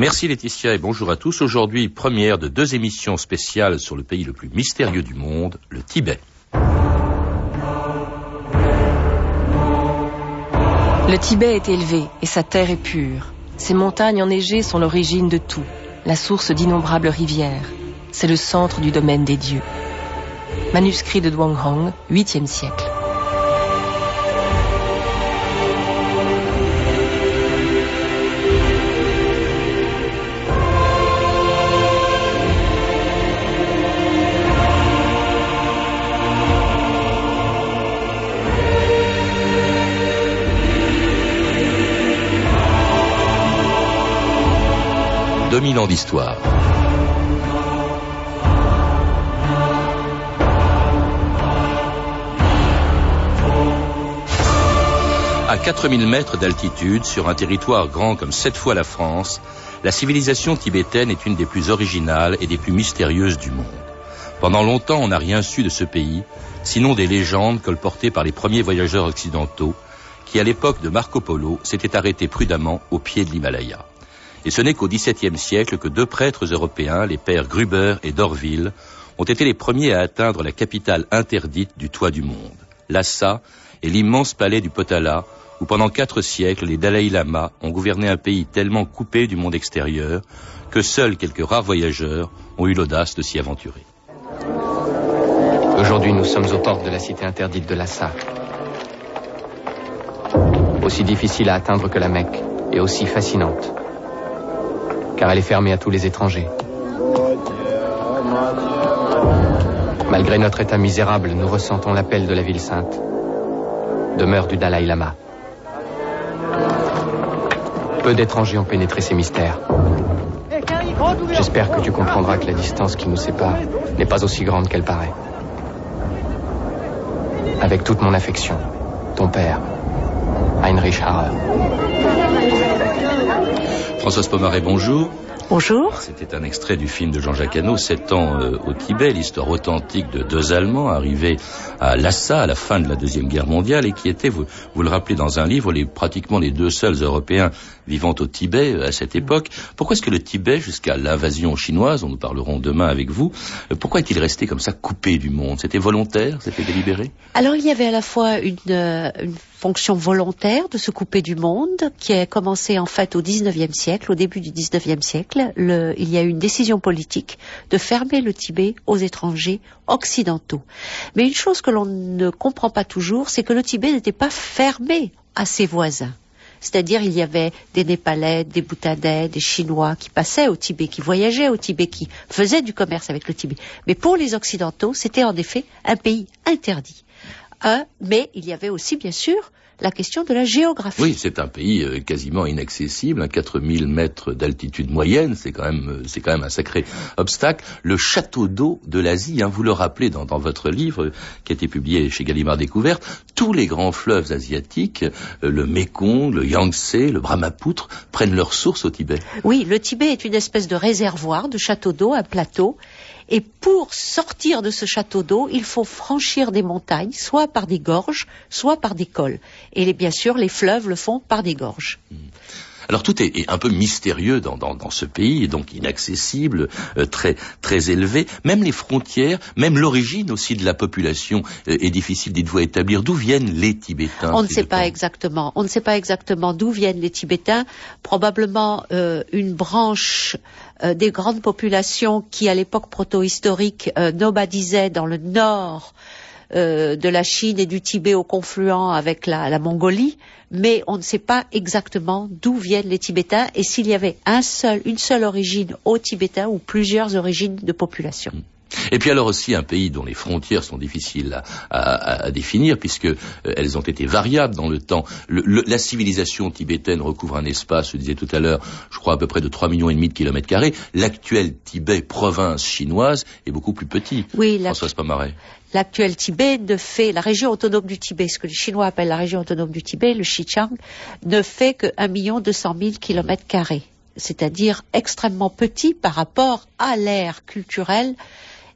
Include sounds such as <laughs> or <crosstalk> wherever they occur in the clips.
Merci Laetitia et bonjour à tous. Aujourd'hui, première de deux émissions spéciales sur le pays le plus mystérieux du monde, le Tibet. Le Tibet est élevé et sa terre est pure. Ses montagnes enneigées sont l'origine de tout, la source d'innombrables rivières. C'est le centre du domaine des dieux. Manuscrit de Hong, 8e siècle. 2000 ans d'histoire. À 4000 mètres d'altitude, sur un territoire grand comme sept fois la France, la civilisation tibétaine est une des plus originales et des plus mystérieuses du monde. Pendant longtemps, on n'a rien su de ce pays, sinon des légendes colportées par les premiers voyageurs occidentaux, qui à l'époque de Marco Polo s'étaient arrêtés prudemment au pied de l'Himalaya. Et ce n'est qu'au XVIIe siècle que deux prêtres européens, les pères Gruber et d'Orville, ont été les premiers à atteindre la capitale interdite du toit du monde, Lhasa et l'immense palais du Potala, où pendant quatre siècles les Dalai Lama ont gouverné un pays tellement coupé du monde extérieur que seuls quelques rares voyageurs ont eu l'audace de s'y aventurer. Aujourd'hui, nous sommes aux portes de la cité interdite de Lhasa. Aussi difficile à atteindre que la Mecque et aussi fascinante car elle est fermée à tous les étrangers. Malgré notre état misérable, nous ressentons l'appel de la ville sainte, demeure du Dalai Lama. Peu d'étrangers ont pénétré ces mystères. J'espère que tu comprendras que la distance qui nous sépare n'est pas aussi grande qu'elle paraît. Avec toute mon affection, ton père, Heinrich Harrer. Françoise Pomaré, bonjour. Bonjour. C'était un extrait du film de Jean-Jacques Hano, Sept ans euh, au Tibet, l'histoire authentique de deux Allemands arrivés à Lhasa à la fin de la Deuxième Guerre mondiale et qui étaient, vous, vous le rappelez dans un livre, les, pratiquement les deux seuls Européens vivant au Tibet euh, à cette époque. Pourquoi est-ce que le Tibet, jusqu'à l'invasion chinoise, on nous parlerons demain avec vous, euh, pourquoi est-il resté comme ça coupé du monde? C'était volontaire? C'était délibéré? Alors il y avait à la fois une, une fonction volontaire de se couper du monde qui a commencé en fait au 19e siècle, au début du 19e siècle il y a eu une décision politique de fermer le Tibet aux étrangers occidentaux. Mais une chose que l'on ne comprend pas toujours, c'est que le Tibet n'était pas fermé à ses voisins. C'est-à-dire, il y avait des Népalais, des Bhoutanais, des Chinois qui passaient au Tibet, qui voyageaient au Tibet, qui faisaient du commerce avec le Tibet. Mais pour les Occidentaux, c'était en effet un pays interdit. Mais il y avait aussi, bien sûr, la question de la géographie. Oui, c'est un pays euh, quasiment inaccessible, à 4000 mètres d'altitude moyenne, c'est quand même euh, c'est quand même un sacré obstacle. Le château d'eau de l'Asie, hein, vous le rappelez dans, dans, votre livre euh, qui a été publié chez Gallimard Découverte, tous les grands fleuves asiatiques, le Mekong, le Yangtze, le Brahmapoutre, prennent leur source au Tibet. Oui, le Tibet est une espèce de réservoir, de château d'eau, un plateau, et pour sortir de ce château d'eau, il faut franchir des montagnes, soit par des gorges, soit par des cols. Et bien sûr, les fleuves le font par des gorges. Hmm. Alors tout est, un peu mystérieux dans, ce pays, donc inaccessible, euh, très très élevé. Même les frontières, même l'origine aussi de la population euh, est difficile, dites-vous, à établir. D'où viennent les Tibétains On ne sait pas exactement. On ne sait pas exactement d'où viennent les Tibétains. Probablement euh, une branche des grandes populations qui, à l'époque proto-historique, nomadisaient dans le nord euh, de la Chine et du Tibet au confluent avec la, Mongolie, mais on ne sait pas exactement d'où viennent les Tibétains et s'il y avait un seul, une seule origine aux Tibétains ou plusieurs origines de population. Mm. Et puis alors aussi un pays dont les frontières sont difficiles à, définir puisque euh, elles ont été variables dans le temps. la civilisation tibétaine recouvre un espace, je disais tout à l'heure, je crois à peu près de 3 millions et demi de kilomètres carrés. L'actuel Tibet, province chinoise, est beaucoup plus petit. Oui, Françoise Pomaret. L'actuel Tibet ne fait, la région autonome du Tibet, ce que les Chinois appellent la région autonome du Tibet, le Xinjiang, ne fait que 1 million 200 000 kilomètres carrés c'est-à-dire extrêmement petit par rapport à l'ère culturelle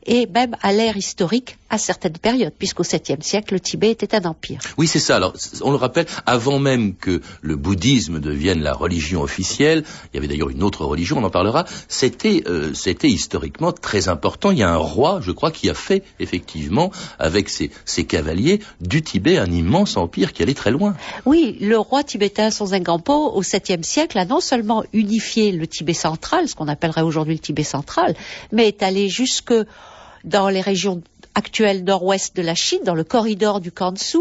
et même à l'ère historique à certaines périodes, puisqu'au 7e siècle, le Tibet était un empire. Oui, c'est ça. Alors, on le rappelle, avant même que le bouddhisme devienne la religion officielle, il y avait d'ailleurs une autre religion, on en parlera, c'était euh, c'était historiquement très important. Il y a un roi, je crois, qui a fait effectivement, avec ses, ses cavaliers, du Tibet un immense empire qui allait très loin. Oui, le roi tibétain Sonzhengampo, au 7e siècle, a non seulement unifié le Tibet central, ce qu'on appellerait aujourd'hui le Tibet central, mais est allé jusque dans les régions actuelles nord-ouest de la Chine, dans le corridor du Kansu,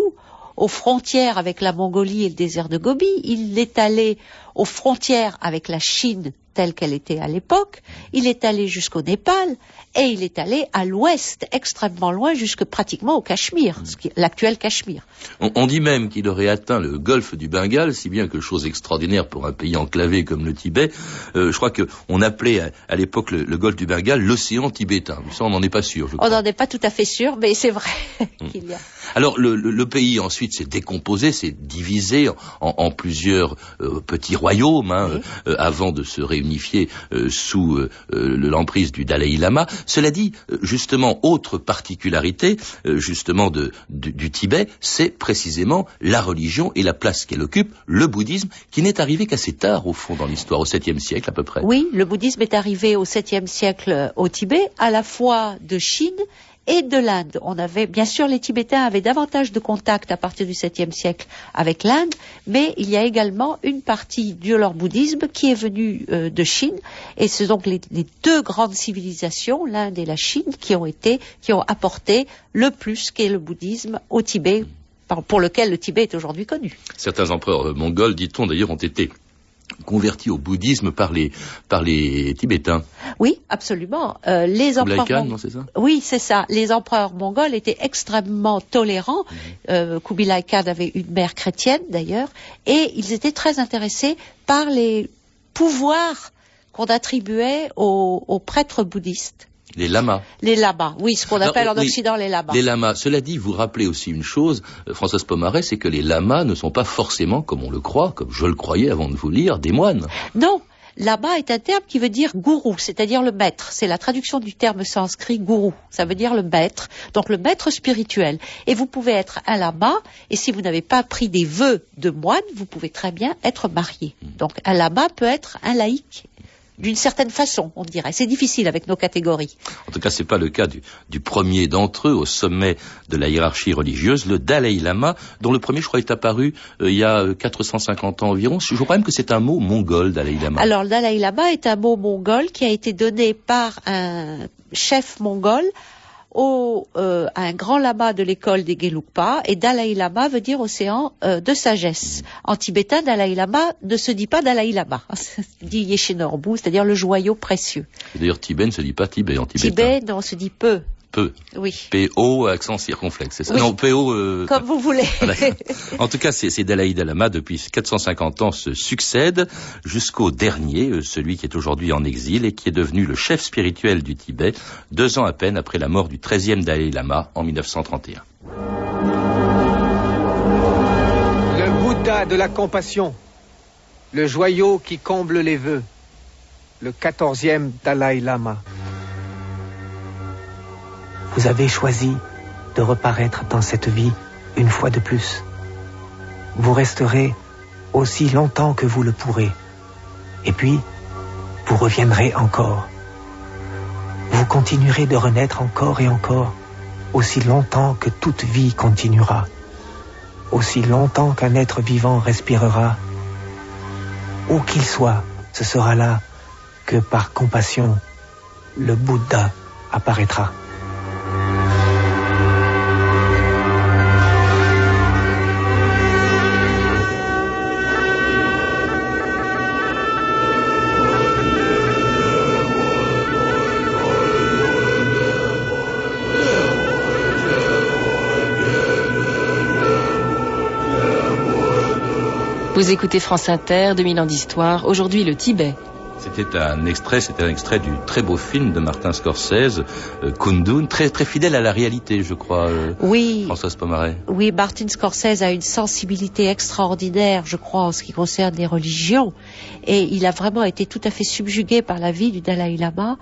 aux frontières avec la Mongolie et le désert de Gobi. Il est allé aux frontières avec la Chine telle qu'elle était à l'époque. Il est allé jusqu'au Népal et il est allé à l'ouest, extrêmement loin, jusque pratiquement au Cachemire, l'actuel Cachemire. On, dit même qu'il aurait atteint le golfe du Bengale, si bien que chose extraordinaire pour un pays enclavé comme le Tibet. Euh, je crois qu'on appelait à, l'époque le, golfe du Bengale l'océan tibétain. Ça, on n'en est pas sûr. on n'en est pas tout à fait sûr, mais c'est vrai <laughs> hmm. qu'il y a. Alors le, pays ensuite s'est décomposé, s'est divisé en, plusieurs euh, petits royaumes hein, euh, avant de se réunifier sous l'emprise du Dalai Lama. Cela dit, justement, autre particularité, euh, justement, du, Tibet, c'est précisément la religion et la place qu'elle occupe, le bouddhisme, qui n'est arrivé qu'assez tard, au fond, dans l'histoire, au 7e siècle à peu près. Oui, le bouddhisme est arrivé au 7e siècle au Tibet, à la fois de Chine et de l'Inde. On avait, bien sûr, les Tibétains avaient davantage de contacts à partir du 7e siècle avec l'Inde, mais il y a également une partie de leur bouddhisme qui est venue euh, de Chine, et ce sont donc les, deux grandes civilisations, l'Inde et la Chine, qui ont été, qui ont apporté le plus qu'est le bouddhisme au Tibet, pour lequel le Tibet est aujourd'hui connu. Certains empereurs mongols, dit-on d'ailleurs, ont été convertis au bouddhisme par les par les Tibétains. Oui, absolument. Euh, les empereurs Khan, c'est ça? Oui, c'est ça. Les empereurs mongols étaient extrêmement tolérants. Mhm. Euh, Kubilai Khan avait une mère chrétienne d'ailleurs, et ils étaient très intéressés par les pouvoirs qu'on attribuait aux prêtres bouddhistes. Les lamas. Les lamas, oui, ce qu'on appelle en Occident les lamas. Les lamas. Cela dit, vous rappelez aussi une chose, euh, Françoise Pomaret, c'est que les lamas ne sont pas forcément, comme on le croit, comme je le croyais avant de vous lire, des moines. Non. Lama est un terme qui veut dire gourou, c'est-à-dire le maître. C'est la traduction du terme sanskrit gourou. Ça veut dire le maître, donc le maître spirituel. Et vous pouvez être un lama, et si vous n'avez pas pris des vœux de moine, vous pouvez très bien être marié. Hmm. Donc un lama peut être un laïc d'une certaine façon, on dirait. C'est difficile avec nos catégories. En tout cas, c'est pas le cas du, premier d'entre eux au sommet de la hiérarchie religieuse, le Dalai Lama, dont le premier, je crois, est apparu euh, il y a 450 ans environ. Je crois même que c'est un mot mongol, Dalai Lama. Alors, le Dalai Lama est un mot mongol qui a été donné par un chef mongol au, euh, un grand lama de l'école des Gelugpa et Dalai Lama veut dire océan euh, de sagesse. En tibétain, Dalai Lama ne se dit pas Dalai Lama, <laughs> se dit Yeshenorbu, c'est-à-dire le joyau précieux. D'ailleurs, Tibet ne se dit pas Tibet en tibétain. Tibet, on se dit peu peu. Oui. P-O, accent circonflexe, c'est ça Non, P-O... Euh, Comme vous voulez. <laughs> en tout cas, ces, Dalai Lama, depuis 450 ans, se succèdent jusqu'au dernier, euh, celui qui est aujourd'hui en exil et qui est devenu le chef spirituel du Tibet, deux ans à peine après la mort du 13e Dalai Lama en 1931. Le Bouddha de la compassion, le joyau qui comble les vœux, le 14e Dalai Lama vous avez choisi de reparaître dans cette vie une fois de plus. Vous resterez aussi longtemps que vous le pourrez. Et puis, vous reviendrez encore. Vous continuerez de renaître encore et encore, aussi longtemps que toute vie continuera, aussi longtemps qu'un être vivant respirera. Où qu'il soit, ce sera là que par compassion, le Bouddha apparaîtra. Vous écoutez France Inter, 2000 ans d'histoire, aujourd'hui le Tibet. C'était un extrait, c'était un extrait du très beau film de Martin Scorsese, euh, Kundun, très très fidèle à la réalité, je crois. Euh, oui. Françoise Pomaret. Oui, Martin Scorsese a une sensibilité extraordinaire, je crois, en ce qui concerne les religions, et il a vraiment été tout à fait subjugué par la vie du Dalai Lama.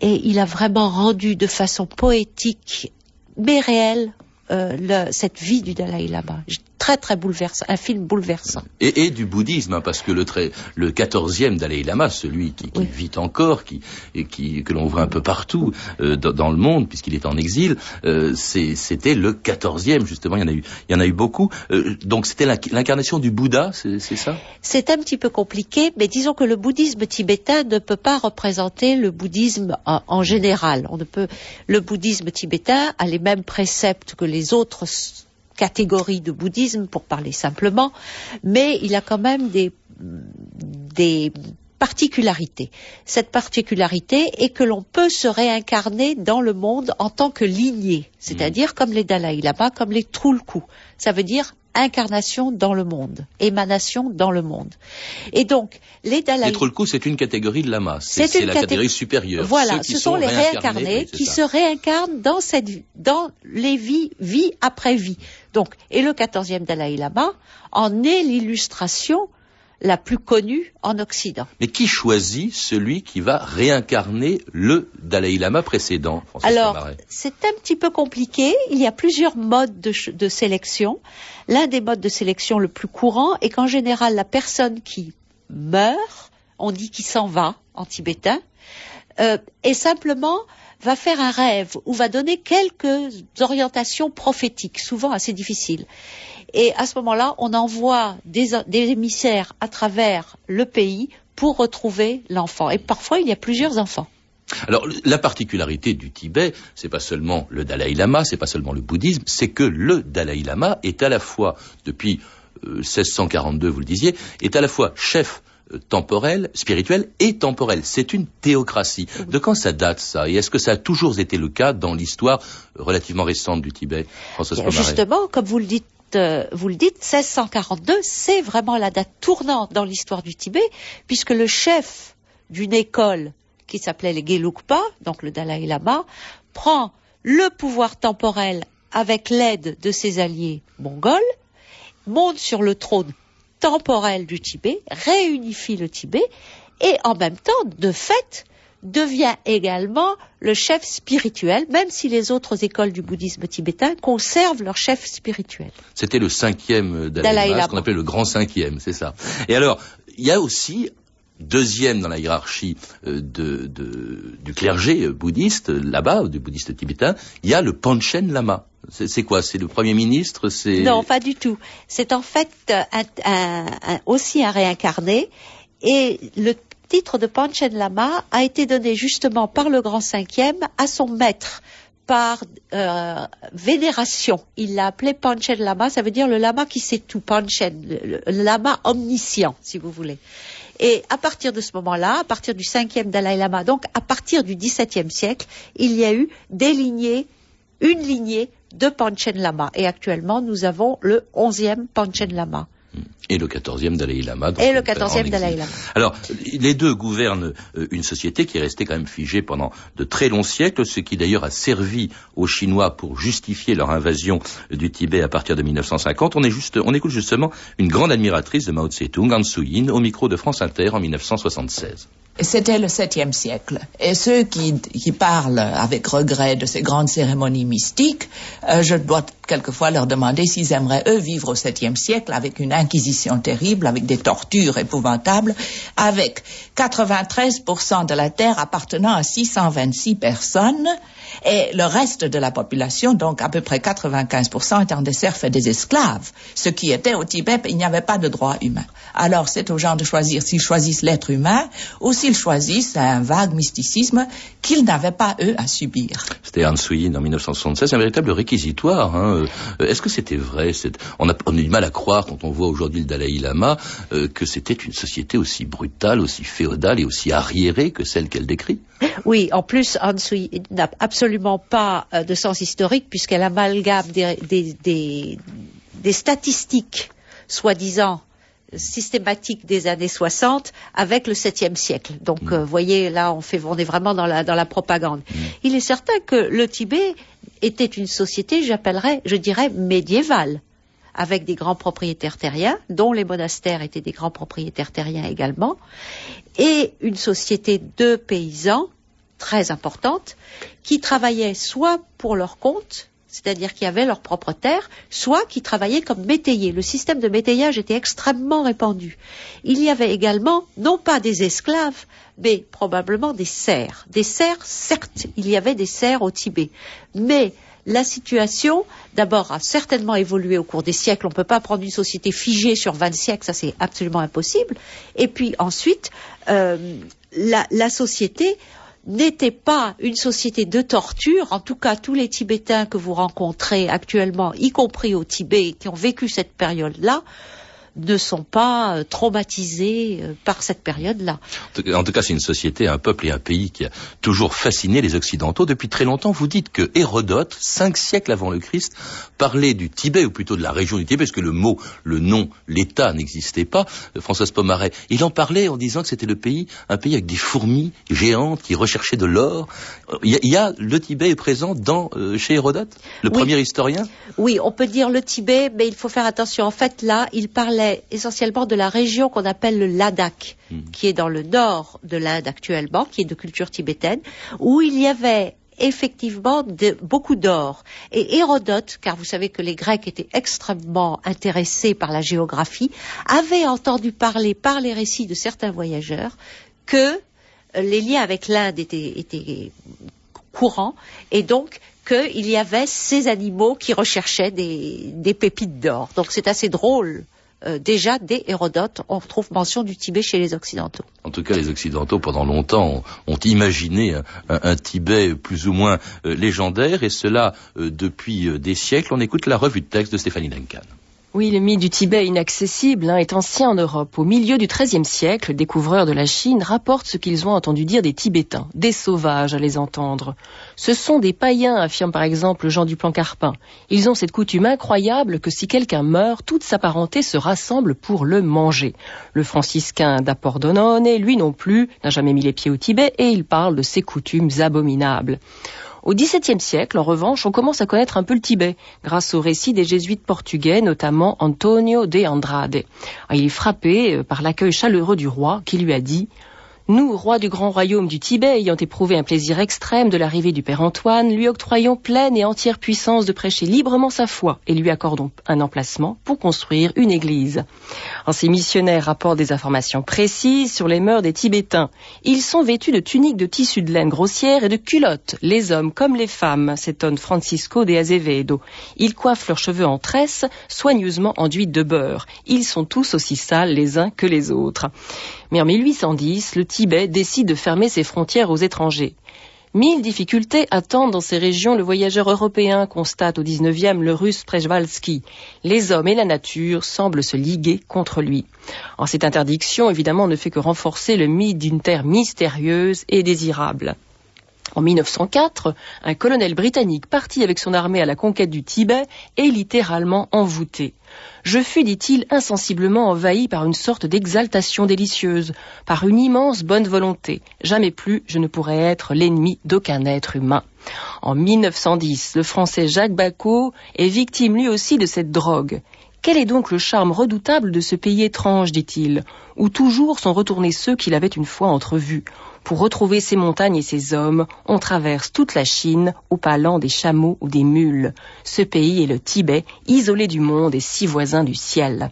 et il a vraiment rendu de façon poétique, mais réelle, euh, le, cette vie du Dalai Lama. Très très bouleversant, un film bouleversant. Et, et du bouddhisme, hein, parce que le très, le quatorzième Dalai Lama, celui qui, qui Oui. vit encore, qui, et qui que l'on voit un peu partout euh, dans, dans le monde, puisqu'il est en exil, euh, c'était le quatorzième justement. Il y en a eu, il y en a eu beaucoup. Euh, donc c'était l'inc- l'incarnation du Bouddha, c'est c'est ça? C'est un petit peu compliqué, mais disons que le bouddhisme tibétain ne peut pas représenter le bouddhisme en, en général. On ne peut, le bouddhisme tibétain a les mêmes préceptes que les autres catégories de bouddhisme, pour parler simplement, mais il a quand même des, des particularités. Cette particularité est que l'on peut se réincarner dans le monde en tant que lignée, c'est-à-dire comme les Dalai Lama, comme les Trulku. Ça veut dire incarnation dans le monde, émanation dans le monde. Et donc, les Dalai Les Trollcous, c'est une catégorie de lama. C'est la catég- catégorie supérieure. voilà, ce sont, les réincarnés, qui ça. se réincarnent dans cette dans les vies, vie après vie. Donc, et le quatorzième Dalai Lama en est l'illustration la plus connue en Occident. Mais qui choisit celui qui va réincarner le Dalai Lama précédent Francis Alors, c'est un petit peu compliqué. Il y a plusieurs modes de, sélection. L'un des modes de sélection le plus courant est qu'en général, la personne qui meurt, on dit qu'il s'en va en tibétain, euh, et simplement va faire un rêve ou va donner quelques orientations prophétiques, souvent assez difficiles. Et à ce moment-là, on envoie des, émissaires à travers le pays pour retrouver l'enfant. Et parfois, il y a plusieurs enfants. Alors, la particularité du Tibet, c'est pas seulement le Dalai Lama, c'est pas seulement le bouddhisme, c'est que le Dalai Lama est à la fois, depuis euh, 1642, vous le disiez, est à la fois chef euh, temporel, spirituel et temporel. C'est une théocratie. De quand ça date, ça? Et est-ce que ça a toujours été le cas dans l'histoire relativement récente du Tibet, Justement, comme vous le dites, euh, vous le dites, 1642, c'est vraiment la date tournante dans l'histoire du Tibet, puisque le chef d'une école qui s'appelait les Gelugpa, donc le Dalai Lama, prend le pouvoir temporel avec l'aide de ses alliés mongols, monte sur le trône temporel du Tibet, réunifie le Tibet, et en même temps, de fait, devient également le chef spirituel, même si les autres écoles du bouddhisme tibétain conservent leur chef spirituel. C'était le cinquième Dalai, Dalai Lama, ce qu'on appelait le grand cinquième, c'est ça. Et alors, il y a aussi deuxième dans la hiérarchie euh, de, de- du clergé euh, bouddhiste euh, là-bas, du bouddhiste tibétain, il y a le Panchen Lama. C'est quoi? C'est le premier ministre C'est Non, pas du tout. C'est en fait un- un- un- aussi un réincarné, et le titre de Panchen Lama a été donné justement par le grand cinquième à son maître par euh, vénération. Il l'a appelé Panchen Lama, ça veut dire le lama qui sait tout, Panchen, le lama omniscient, si vous voulez. Et à partir de ce moment-là, à partir du cinquième Dalai Lama, donc à partir du XVIIe siècle, il y a eu des lignées, une lignée de Panchen Lama. Et actuellement, nous avons le onzième Panchen Lama. Et le quatorzième Dalai Lama. donc, Et le en quatorzième exil. Dalai Lama. Alors, les deux gouvernent euh, une société qui est restée quand même figée pendant de très longs siècles, ce qui d'ailleurs a servi aux Chinois pour justifier leur invasion du Tibet à partir de 1950. On, est juste, on écoute justement une grande admiratrice de Mao Tse-tung, Han Suu-yin, au micro de France Inter en 1976. C'était le septième siècle. Et ceux qui, qui parlent avec regret de ces grandes cérémonies mystiques, euh, je dois quelquefois leur demander s'ils aimeraient, eux, vivre au septième siècle avec une inquisition terrible, avec des tortures épouvantables, avec 93% de la terre appartenant à 626 personnes, et le reste de la population, donc à peu près 95%, étant des serfs et des esclaves. Ce qui était au Tibet, il n'y avait pas de droit humain. Alors c'est aux gens de choisir s'ils choisissent l'être humain ou s'ils choisissent un vague mysticisme qu'ils n'avaient pas, eux, à subir. C'était Suu-yin en 1976, un véritable réquisitoire. Hein. Euh, Est-ce que c'était vrai on a, on a du mal à croire, quand on voit aujourd'hui le Dalai Lama, euh, que c'était une société aussi brutale, aussi féodale et aussi arriérée que celle qu'elle décrit? Oui, en plus, Han Sui n'a absolument pas euh, de sens historique puisqu'elle amalgame des statistiques, soi-disant systématiques des années 60 avec le 7e siècle. Donc, Mm. euh, vous voyez, là, on, fait, on est vraiment dans la, dans la propagande. Il est certain que le Tibet était une société, j'appellerais, je dirais, médiévale avec des grands propriétaires terriens, dont les monastères étaient des grands propriétaires terriens également, et une société de paysans très importantes, qui travaillaient soit pour leur compte, c'est-à-dire qui avaient leur propre terre, soit qui travaillaient comme métayers. Le système de métayage était extrêmement répandu. Il y avait également, non pas des esclaves, mais probablement des serfs. Des serfs, certes, il y avait des serfs au Tibet, mais la situation, d'abord, a certainement évolué au cours des siècles. On ne peut pas prendre une société figée sur 20 siècles, ça c'est absolument impossible. Et puis ensuite, euh, la, la société n'était pas une société de torture. En tout cas, tous les Tibétains que vous rencontrez actuellement, y compris au Tibet, qui ont vécu cette période-là, ne sont pas euh, traumatisés euh, par cette période-là. En tout cas, c'est une société, un peuple et un pays qui a toujours fasciné les Occidentaux. Depuis très longtemps, vous dites que Hérodote, cinq siècles avant le Christ, parlait du Tibet, ou plutôt de la région du Tibet, parce que le mot, le nom, l'État n'existait pas. Euh, Françoise Pomaret, il en parlait en disant que c'était le pays, un pays avec des fourmis géantes qui recherchaient de l'or. Il, y a, le Tibet est présent dans, chez Hérodote, le premier historien? Oui, on peut dire le Tibet, mais il faut faire attention. En fait, là, il parlait essentiellement de la région qu'on appelle le Ladakh, hmm. qui est dans le nord de l'Inde actuellement, qui est de culture tibétaine, où il y avait effectivement beaucoup d'or. Et Hérodote, car vous savez que les Grecs étaient extrêmement intéressés par la géographie, avait entendu parler par les récits de certains voyageurs que les liens avec l'Inde étaient, étaient courants et donc qu'il y avait ces animaux qui recherchaient des, des pépites d'or. Donc c'est assez drôle euh, déjà dès Hérodote, on retrouve mention du Tibet chez les Occidentaux. En tout cas, les Occidentaux, pendant longtemps, ont, imaginé un, Tibet plus ou moins euh, légendaire, et cela euh, depuis des siècles. On écoute la revue de texte de Stéphanie Duncan. Oui, le mythe du Tibet inaccessible hein, est ancien en Europe. Au milieu du XIIIe siècle, découvreurs de la Chine rapportent ce qu'ils ont entendu dire des Tibétains, des sauvages à les entendre. Ce sont des païens, affirme par exemple Jean Duplan-Carpin. Ils ont cette coutume incroyable que si quelqu'un meurt, toute sa parenté se rassemble pour le manger. Le franciscain d'Apordonone, lui non plus, n'a jamais mis les pieds au Tibet et il parle de ces coutumes abominables. Au XVIIe siècle, en revanche, on commence à connaître un peu le Tibet, grâce au récit des jésuites portugais, notamment Antonio de Andrade. Il est frappé euh, par l'accueil chaleureux du roi qui lui a dit nous, rois du grand royaume du Tibet, ayant éprouvé un plaisir extrême de l'arrivée du Père Antoine, lui octroyons pleine et entière puissance de prêcher librement sa foi et lui accordons un emplacement pour construire une église. En ces missionnaires rapportent des informations précises sur les mœurs des Tibétains. Ils sont vêtus de tuniques de tissu de laine grossière et de culottes, les hommes comme les femmes, s'étonne Francisco de Azevedo. Ils coiffent leurs cheveux en tresses, soigneusement enduits de beurre. Ils sont tous aussi sales les uns que les autres. Mais en 1810, le Tibet décide de fermer ses frontières aux étrangers. Mille difficultés attendent dans ces régions le voyageur européen, constate au 19e le russe Przewalski. Les hommes et la nature semblent se liguer contre lui. En cette interdiction, évidemment, ne fait que renforcer le mythe d'une terre mystérieuse et désirable. En 1904, un colonel britannique parti avec son armée à la conquête du Tibet est littéralement envoûté. Je fus, dit-il, insensiblement envahi par une sorte d'exaltation délicieuse, par une immense bonne volonté. Jamais plus je ne pourrais être l'ennemi d'aucun être humain. En 1910, le français Jacques Bacot est victime lui aussi de cette drogue. Quel est donc le charme redoutable de ce pays étrange, dit-il, où toujours sont retournés ceux qu'il avait une fois entrevus Pour retrouver ces montagnes et ces hommes, on traverse toute la Chine au palan des chameaux ou des mules. Ce pays est le Tibet, isolé du monde et si voisin du ciel.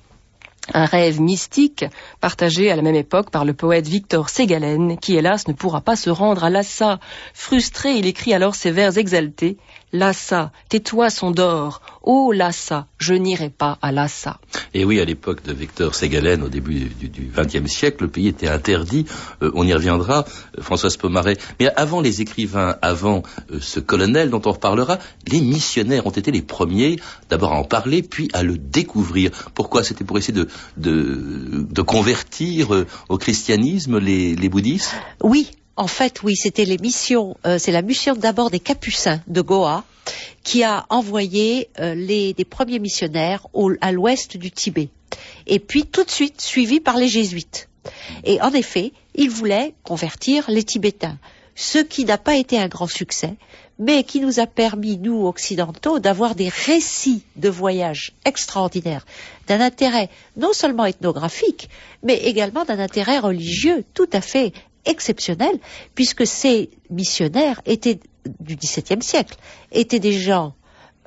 Un rêve mystique partagé à la même époque par le poète Victor Ségalen, qui hélas ne pourra pas se rendre à Lhasa. Frustré, il écrit alors ces vers exaltés Lhasa, tes toits sont d'or. Oh Lhasa, je n'irai pas à Lhasa. Et oui, à l'époque de Victor Ségalen, au début du XXe siècle, le pays était interdit. Euh, on y reviendra, euh, Françoise Pomaret. Mais avant les écrivains, avant euh, ce colonel dont on reparlera, les missionnaires ont été les premiers d'abord à en parler, puis à le découvrir. Pourquoi? C'était pour essayer de, de, convertir au christianisme les, les bouddhistes? Oui, en fait, oui, c'était les missions. Euh, c'est la mission d'abord des Capucins de Goa qui a envoyé euh, les, des premiers missionnaires à l'ouest du Tibet. Et puis tout de suite suivi par les jésuites. Et en effet, ils voulaient convertir les Tibétains, ce qui n'a pas été un grand succès, mais qui nous a permis, nous occidentaux, d'avoir des récits de voyages extraordinaires, d'un intérêt non seulement ethnographique, mais également d'un intérêt religieux tout à fait exceptionnelle, puisque ces missionnaires étaient du XVIIe siècle, étaient des gens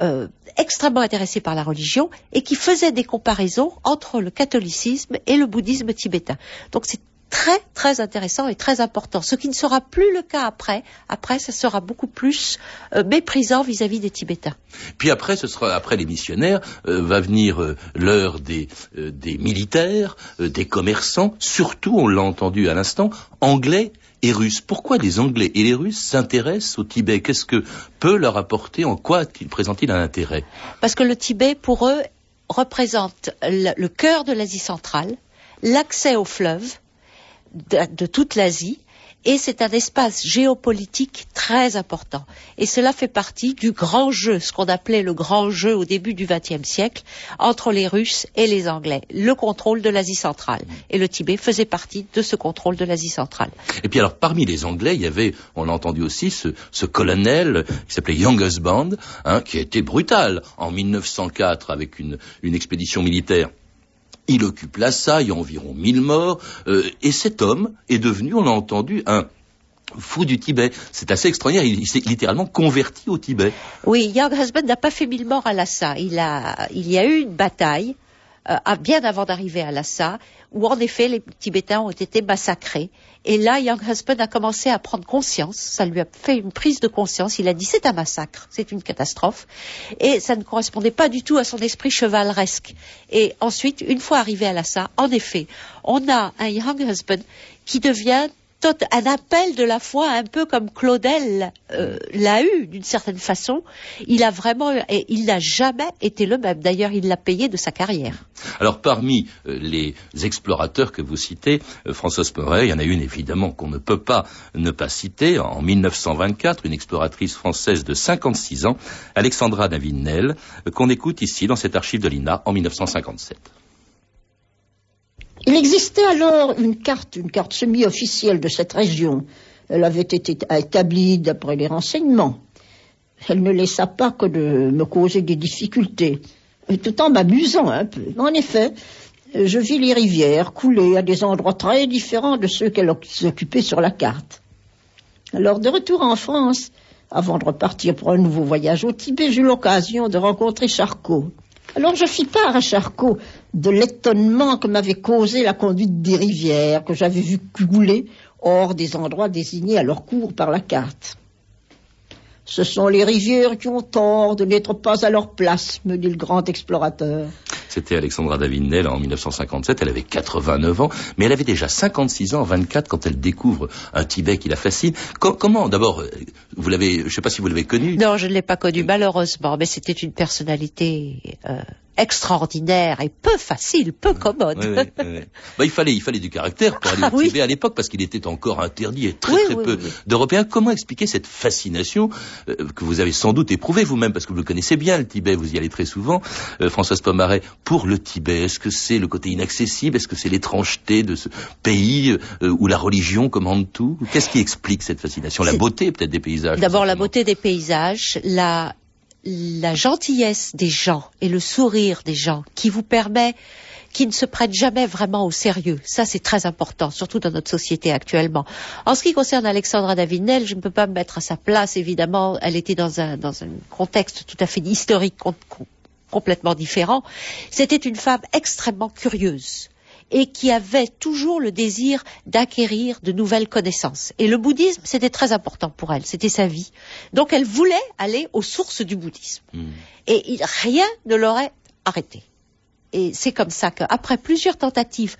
euh, extrêmement intéressés par la religion et qui faisaient des comparaisons entre le catholicisme et le bouddhisme tibétain. Donc c'est très très intéressant et très important. Ce qui ne sera plus le cas après. Après, ça sera beaucoup plus euh, méprisant vis-à-vis des Tibétains. Puis après, ce sera après les missionnaires, euh, va venir euh, l'heure des, des militaires, des commerçants, surtout, on l'a entendu à l'instant, anglais et russes. Pourquoi les Anglais et les Russes s'intéressent au Tibet? Qu'est-ce que peut leur apporter? En quoi présente-t-il un intérêt? Parce que le Tibet, pour eux, représente le cœur de l'Asie centrale, l'accès au fleuve, de, toute l'Asie et c'est un espace géopolitique très important. Et cela fait partie du grand jeu, ce qu'on appelait le grand jeu au début du XXe siècle, entre les Russes et les Anglais, le contrôle de l'Asie centrale. Et le Tibet faisait partie de ce contrôle de l'Asie centrale. Et puis alors, parmi les Anglais, il y avait, on l'a entendu aussi, ce, colonel qui s'appelait Young Husband, hein, qui a été brutal en 1904 avec une expédition militaire il occupe Lhasa, il y a environ 1000 morts, euh, et cet homme est devenu, on l'a entendu, un fou du Tibet. C'est assez extraordinaire, il, s'est littéralement converti au Tibet. Oui, Young Husband n'a pas fait mille morts à Lhasa. Il, a, il y a eu une bataille, bien avant d'arriver à Lhasa, où en effet les Tibétains ont été massacrés. Et là, Young Husband a commencé à prendre conscience, ça lui a fait une prise de conscience, il a dit c'est un massacre, c'est une catastrophe, et ça ne correspondait pas du tout à son esprit chevaleresque. Et ensuite, une fois arrivé à Lhasa, en effet, on a un Young Husband qui devient un appel de la foi, un peu comme Claudel euh, l'a eu d'une certaine façon. Il a vraiment, et il n'a jamais été le même. D'ailleurs, il l'a payé de sa carrière. Alors, parmi euh, les explorateurs que vous citez, euh, François il y en a une évidemment qu'on ne peut pas ne pas citer. En 1924, une exploratrice française de 56 ans, Alexandra Davinel, qu'on écoute ici dans cette archive de l'INA en 1957. Il existait alors une carte, une carte semi-officielle de cette région. Elle avait été établie d'après les renseignements. Elle ne laissa pas que de me causer des difficultés, tout en m'amusant un peu. En effet, je vis les rivières couler à des endroits très différents de ceux qu'elle occupait sur la carte. Alors, de retour en France, avant de repartir pour un nouveau voyage au Tibet, j'eus l'occasion de rencontrer Charcot. Alors je fis part à Charcot de l'étonnement que m'avait causé la conduite des rivières que j'avais vues couler hors des endroits désignés à leur cours par la carte. Ce sont les rivières qui ont tort de n'être pas à leur place, me dit le grand explorateur. C'était Alexandra Davinel en 1957. Elle avait 89 ans, mais elle avait déjà 56 ans, 24 quand elle découvre un Tibet qui la fascine. comment, d'abord, euh, vous l'avez, je ne sais pas si vous l'avez connue. Non, je ne l'ai pas connue malheureusement, mais c'était une personnalité euh, extraordinaire et peu facile, peu commode. Bah, il fallait, il fallait du caractère pour aller au ah Tibet à l'époque parce qu'il était encore interdit et très très peu d'Européens. Comment expliquer cette fascination euh, que vous avez sans doute éprouvée vous-même parce que vous le connaissez bien le Tibet, vous y allez très souvent, euh, Françoise Pomaret, pour le Tibet? Est-ce que c'est le côté inaccessible? Est-ce que c'est l'étrangeté de ce pays euh, où la religion commande tout? Qu'est-ce qui explique cette fascination? La beauté peut-être des paysages D'abord la beauté des paysages, la la gentillesse des gens et le sourire des gens qui vous permet qui ne se prêtent jamais vraiment au sérieux. Ça, c'est très important, surtout dans notre société actuellement. En ce qui concerne Alexandra Davinel, je ne peux pas me mettre à sa place, évidemment. Elle était dans un, dans un contexte tout à fait historique, complètement différent. C'était une femme extrêmement curieuse et qui avait toujours le désir d'acquérir de nouvelles connaissances. Et le bouddhisme, c'était très important pour elle, c'était sa vie. Donc elle voulait aller aux sources du bouddhisme. Hmm. Et rien ne l'aurait arrêté. Et c'est comme ça qu'après plusieurs tentatives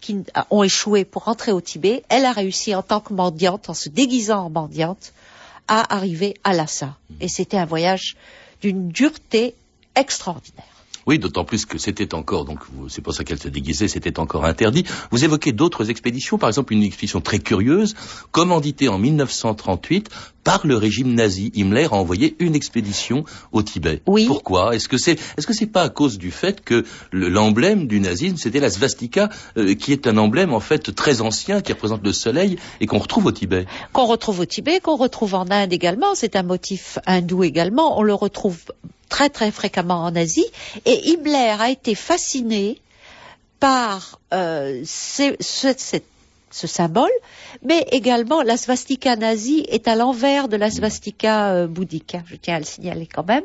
qui ont échoué pour rentrer au Tibet, elle a réussi en tant que mendiante, en se déguisant en mendiante, à arriver à Lhasa. Hmm. Et c'était un voyage d'une dureté extraordinaire. Oui, d'autant plus que c'était encore, donc c'est pour ça qu'elle se déguisait, c'était encore interdit. Vous évoquez d'autres expéditions, par exemple une expédition très curieuse, commanditée en 1938 par le régime nazi. Himmler a envoyé une expédition au Tibet. Oui. Pourquoi? Est-ce que c'est est-ce que c'est pas à cause du fait que l'emblème du nazisme c'était la svastika, euh, qui est un emblème en fait très ancien qui représente le soleil et qu'on retrouve au Tibet? Qu'on retrouve au Tibet, qu'on retrouve en Inde également. C'est un motif hindou également. On le retrouve très très fréquemment en Asie, et Himmler a été fasciné par euh, cette ce symbole, mais également la swastika nazie est à l'envers de la swastika euh, bouddhique. Hein, je tiens à le signaler quand même.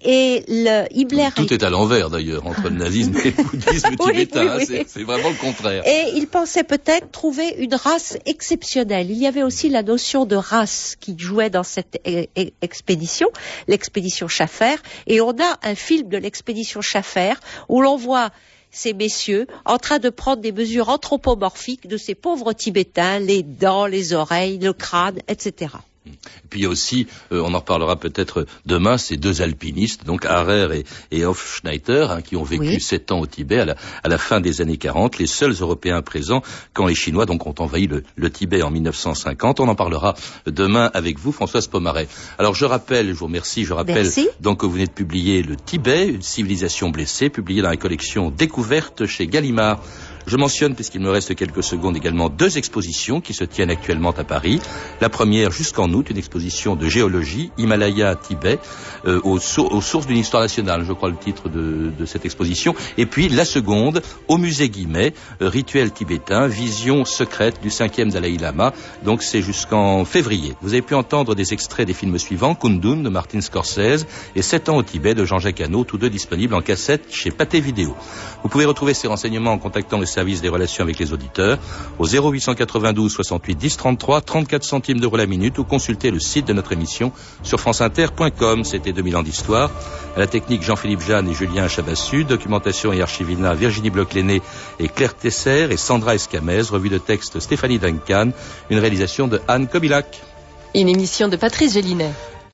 Et le Himmler tout est à l'envers d'ailleurs entre le nazisme et le <laughs> bouddhisme tibétain. C'est vraiment le contraire. Et il pensait peut-être trouver une race exceptionnelle. Il y avait aussi la notion de race qui jouait dans cette e, e, expédition, l'expédition Schaffer. Et on a un film de l'expédition Schaffer où l'on voit ces messieurs en train de prendre des mesures anthropomorphiques de ces pauvres Tibétains, les dents, les oreilles, le crâne, etc. Puis aussi, euh, on en reparlera peut-être demain, ces deux alpinistes, donc Harrer et, et Hofschneider, hein, qui ont vécu sept ans au Tibet à la, fin des années 40, les seuls Européens présents quand les Chinois donc ont envahi le, Tibet en 1950. On en parlera demain avec vous, Françoise Pomaret. Alors je rappelle, je vous remercie, je rappelle donc que vous venez de publier Le Tibet, une civilisation blessée, publié dans la collection Découverte chez Gallimard. Je mentionne, puisqu'il me reste quelques secondes également, deux expositions qui se tiennent actuellement à Paris. La première, jusqu'en août, une exposition de géologie, Himalaya, Tibet, euh, aux, sources d'une histoire nationale, je crois le titre de, cette exposition. Et puis la seconde, au musée Guimet, euh, rituel tibétain, vision secrète du cinquième Dalai Lama. Donc c'est jusqu'en février. Vous avez pu entendre des extraits des films suivants, Kundun de Martin Scorsese et Sept ans au Tibet de Jean-Jacques Hano, tous deux disponibles en cassette chez Pathé Vidéo. Vous pouvez retrouver ces renseignements en contactant le service des relations avec les auditeurs au 0892 68 10 33 34 centimes d'euros la minute ou consulter le site de notre émission sur franceinter.com. C'était 2000 ans d'histoire. À la technique Jean-Philippe Jeanne et Julien Chabassu, documentation et archivina Virginie bloch et Claire Tesser et Sandra Escamez, revue de texte Stéphanie Duncan, une réalisation de Anne Kobilac. Une émission de Patrice Gélinet.